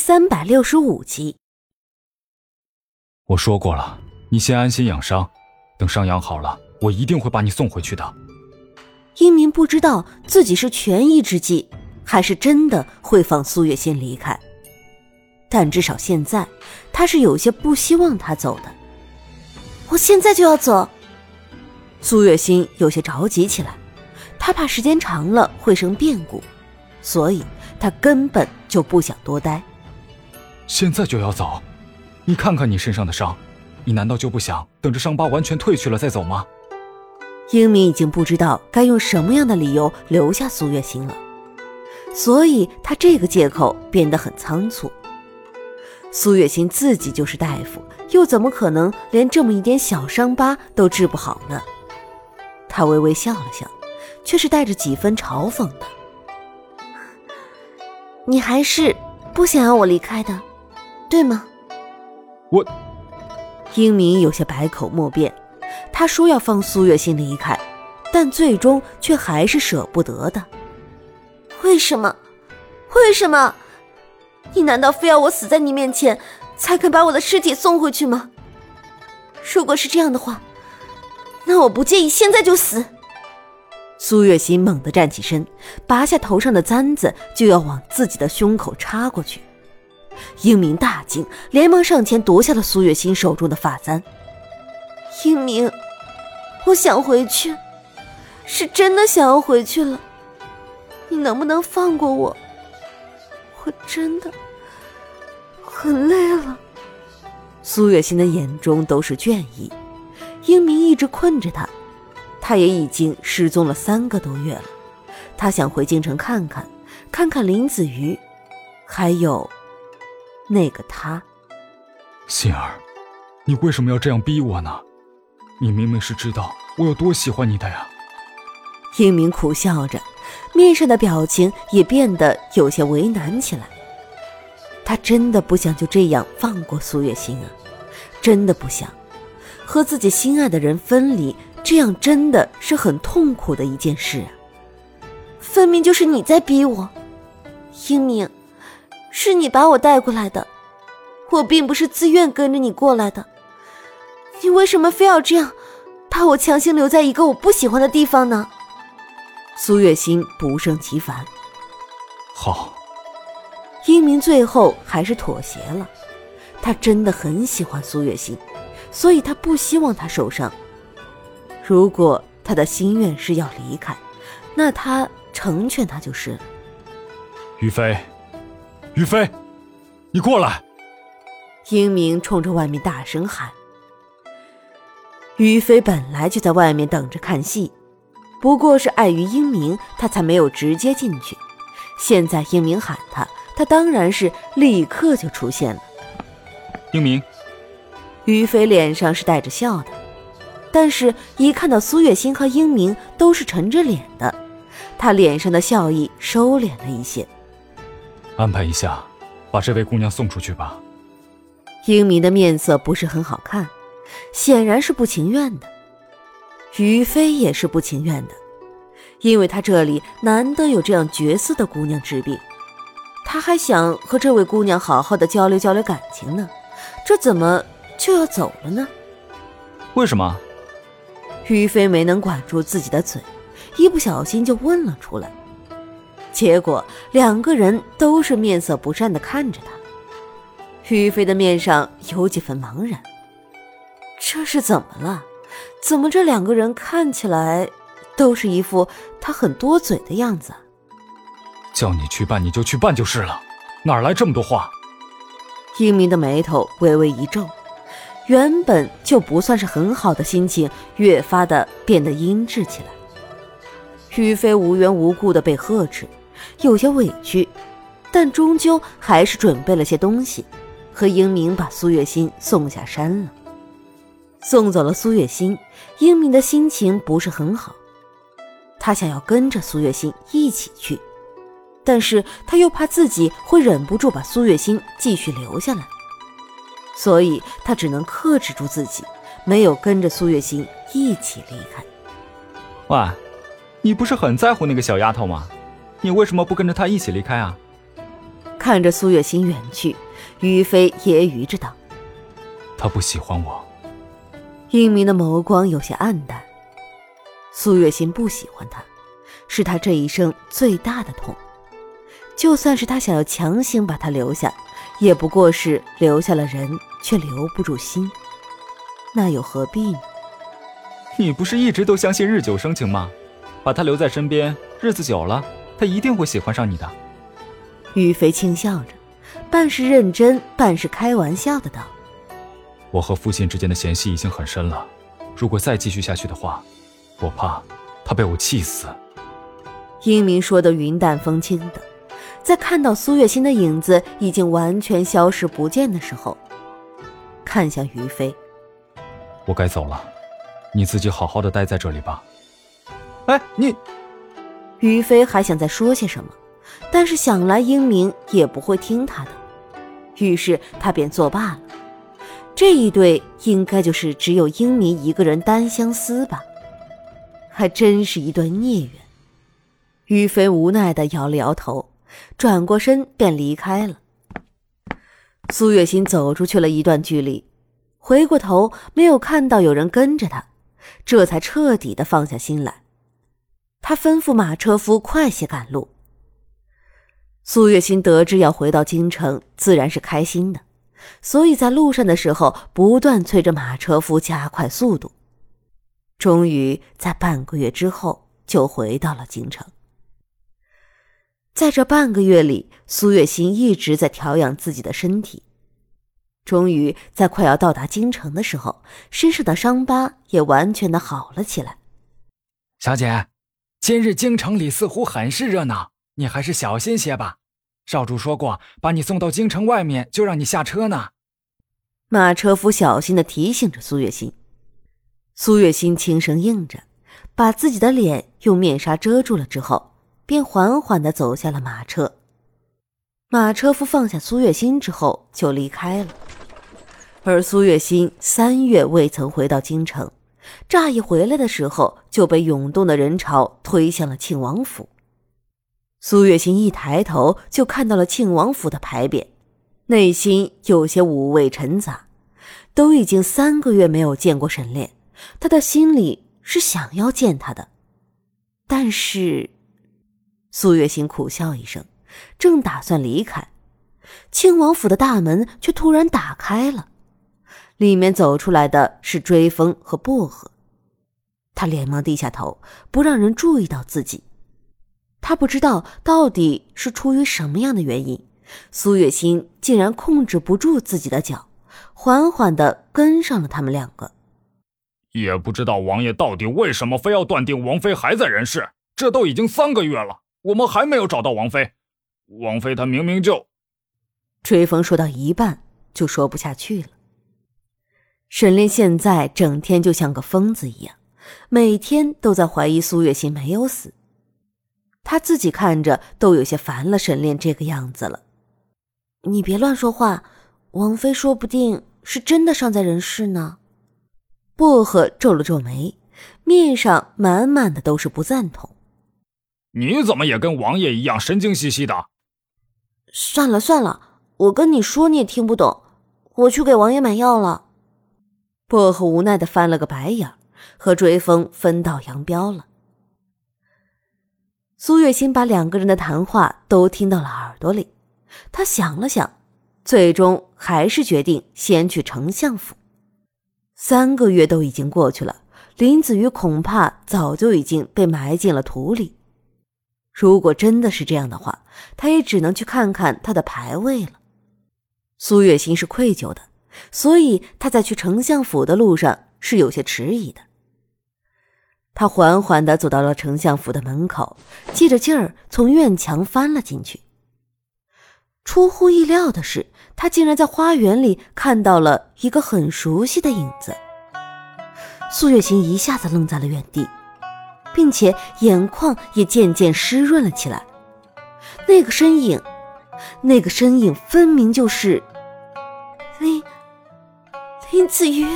三百六十五集。我说过了，你先安心养伤，等伤养好了，我一定会把你送回去的。英明不知道自己是权宜之计，还是真的会放苏月心离开，但至少现在他是有些不希望他走的。我现在就要走。苏月心有些着急起来，他怕时间长了会生变故，所以他根本就不想多待。现在就要走？你看看你身上的伤，你难道就不想等着伤疤完全褪去了再走吗？英明已经不知道该用什么样的理由留下苏月心了，所以他这个借口变得很仓促。苏月心自己就是大夫，又怎么可能连这么一点小伤疤都治不好呢？他微微笑了笑，却是带着几分嘲讽的：“你还是不想要我离开的，对吗？”我，英明有些百口莫辩。他说要放苏月心离开，但最终却还是舍不得的。为什么？为什么？你难道非要我死在你面前，才肯把我的尸体送回去吗？如果是这样的话，那我不介意现在就死。苏月心猛地站起身，拔下头上的簪子，就要往自己的胸口插过去。英明大惊，连忙上前夺下了苏月心手中的发簪。英明，我想回去，是真的想要回去了。你能不能放过我？我真的很累了。苏月心的眼中都是倦意。英明一直困着他，他也已经失踪了三个多月了。他想回京城看看，看看林子瑜，还有那个他。心儿，你为什么要这样逼我呢？你明明是知道我有多喜欢你的呀！英明苦笑着，面上的表情也变得有些为难起来。他真的不想就这样放过苏月心啊，真的不想和自己心爱的人分离，这样真的是很痛苦的一件事啊！分明就是你在逼我，英明，是你把我带过来的，我并不是自愿跟着你过来的。你为什么非要这样，把我强行留在一个我不喜欢的地方呢？苏月心不胜其烦。好，英明最后还是妥协了。他真的很喜欢苏月心，所以他不希望她受伤。如果他的心愿是要离开，那他成全他就是了。于飞，于飞，你过来！英明冲着外面大声喊。于飞本来就在外面等着看戏，不过是碍于英明，他才没有直接进去。现在英明喊他，他当然是立刻就出现了。英明，于飞脸上是带着笑的，但是一看到苏月心和英明都是沉着脸的，他脸上的笑意收敛了一些。安排一下，把这位姑娘送出去吧。英明的面色不是很好看。显然是不情愿的，于飞也是不情愿的，因为他这里难得有这样绝色的姑娘治病，他还想和这位姑娘好好的交流交流感情呢，这怎么就要走了呢？为什么？于飞没能管住自己的嘴，一不小心就问了出来，结果两个人都是面色不善的看着他，于飞的面上有几分茫然。这是怎么了？怎么这两个人看起来都是一副他很多嘴的样子？叫你去办你就去办就是了，哪来这么多话？英明的眉头微微一皱，原本就不算是很好的心情越发的变得阴鸷起来。于飞无缘无故的被呵斥，有些委屈，但终究还是准备了些东西，和英明把苏月心送下山了。送走了苏月心，英明的心情不是很好。他想要跟着苏月心一起去，但是他又怕自己会忍不住把苏月心继续留下来，所以他只能克制住自己，没有跟着苏月心一起离开。喂，你不是很在乎那个小丫头吗？你为什么不跟着他一起离开啊？看着苏月心远去，于飞揶揄着道：“他不喜欢我。”英明的眸光有些黯淡。苏月心不喜欢他，是他这一生最大的痛。就算是他想要强行把他留下，也不过是留下了人，却留不住心。那又何必呢？你不是一直都相信日久生情吗？把他留在身边，日子久了，他一定会喜欢上你的。于飞轻笑着，半是认真，半是开玩笑的道：“我和父亲之间的嫌隙已经很深了，如果再继续下去的话，我怕他被我气死。”英明说的云淡风轻的，在看到苏月心的影子已经完全消失不见的时候，看向于飞：“我该走了。”你自己好好的待在这里吧。哎，你，于飞还想再说些什么，但是想来英明也不会听他的，于是他便作罢了。这一对应该就是只有英明一个人单相思吧？还真是一段孽缘。于飞无奈的摇了摇头，转过身便离开了。苏月心走出去了一段距离，回过头没有看到有人跟着他。这才彻底的放下心来，他吩咐马车夫快些赶路。苏月心得知要回到京城，自然是开心的，所以在路上的时候不断催着马车夫加快速度。终于在半个月之后就回到了京城。在这半个月里，苏月心一直在调养自己的身体。终于在快要到达京城的时候，身上的伤疤也完全的好了起来。小姐，今日京城里似乎很是热闹，你还是小心些吧。少主说过，把你送到京城外面就让你下车呢。马车夫小心的提醒着苏月心。苏月心轻声应着，把自己的脸用面纱遮住了之后，便缓缓的走下了马车。马车夫放下苏月心之后就离开了。而苏月心三月未曾回到京城，乍一回来的时候就被涌动的人潮推向了庆王府。苏月心一抬头就看到了庆王府的牌匾，内心有些五味陈杂。都已经三个月没有见过沈炼，他的心里是想要见他的，但是，苏月心苦笑一声，正打算离开，庆王府的大门却突然打开了。里面走出来的是追风和薄荷，他连忙低下头，不让人注意到自己。他不知道到底是出于什么样的原因，苏月心竟然控制不住自己的脚，缓缓的跟上了他们两个。也不知道王爷到底为什么非要断定王妃还在人世？这都已经三个月了，我们还没有找到王妃。王妃她明明就……追风说到一半就说不下去了。沈炼现在整天就像个疯子一样，每天都在怀疑苏月心没有死。他自己看着都有些烦了沈炼这个样子了。你别乱说话，王妃说不定是真的尚在人世呢。薄荷皱了皱眉，面上满满的都是不赞同。你怎么也跟王爷一样神经兮兮的？算了算了，我跟你说你也听不懂。我去给王爷买药了。薄荷无奈的翻了个白眼，和追风分道扬镳了。苏月心把两个人的谈话都听到了耳朵里，他想了想，最终还是决定先去丞相府。三个月都已经过去了，林子瑜恐怕早就已经被埋进了土里。如果真的是这样的话，他也只能去看看他的牌位了。苏月心是愧疚的。所以他在去丞相府的路上是有些迟疑的。他缓缓的走到了丞相府的门口，借着劲儿从院墙翻了进去。出乎意料的是，他竟然在花园里看到了一个很熟悉的影子。苏月琴一下子愣在了原地，并且眼眶也渐渐湿润了起来。那个身影，那个身影分明就是林。林子瑜，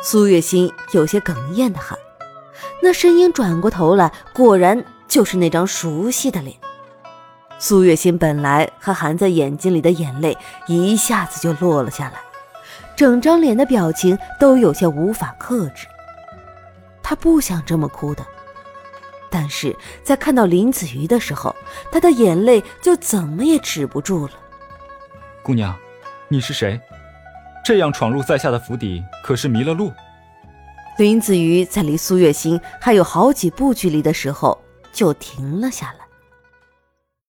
苏月心有些哽咽的喊：“那身影转过头来，果然就是那张熟悉的脸。”苏月心本来还含在眼睛里的眼泪一下子就落了下来，整张脸的表情都有些无法克制。他不想这么哭的，但是在看到林子瑜的时候，他的眼泪就怎么也止不住了。姑娘，你是谁？这样闯入在下的府邸，可是迷了路？林子瑜在离苏月心还有好几步距离的时候，就停了下来。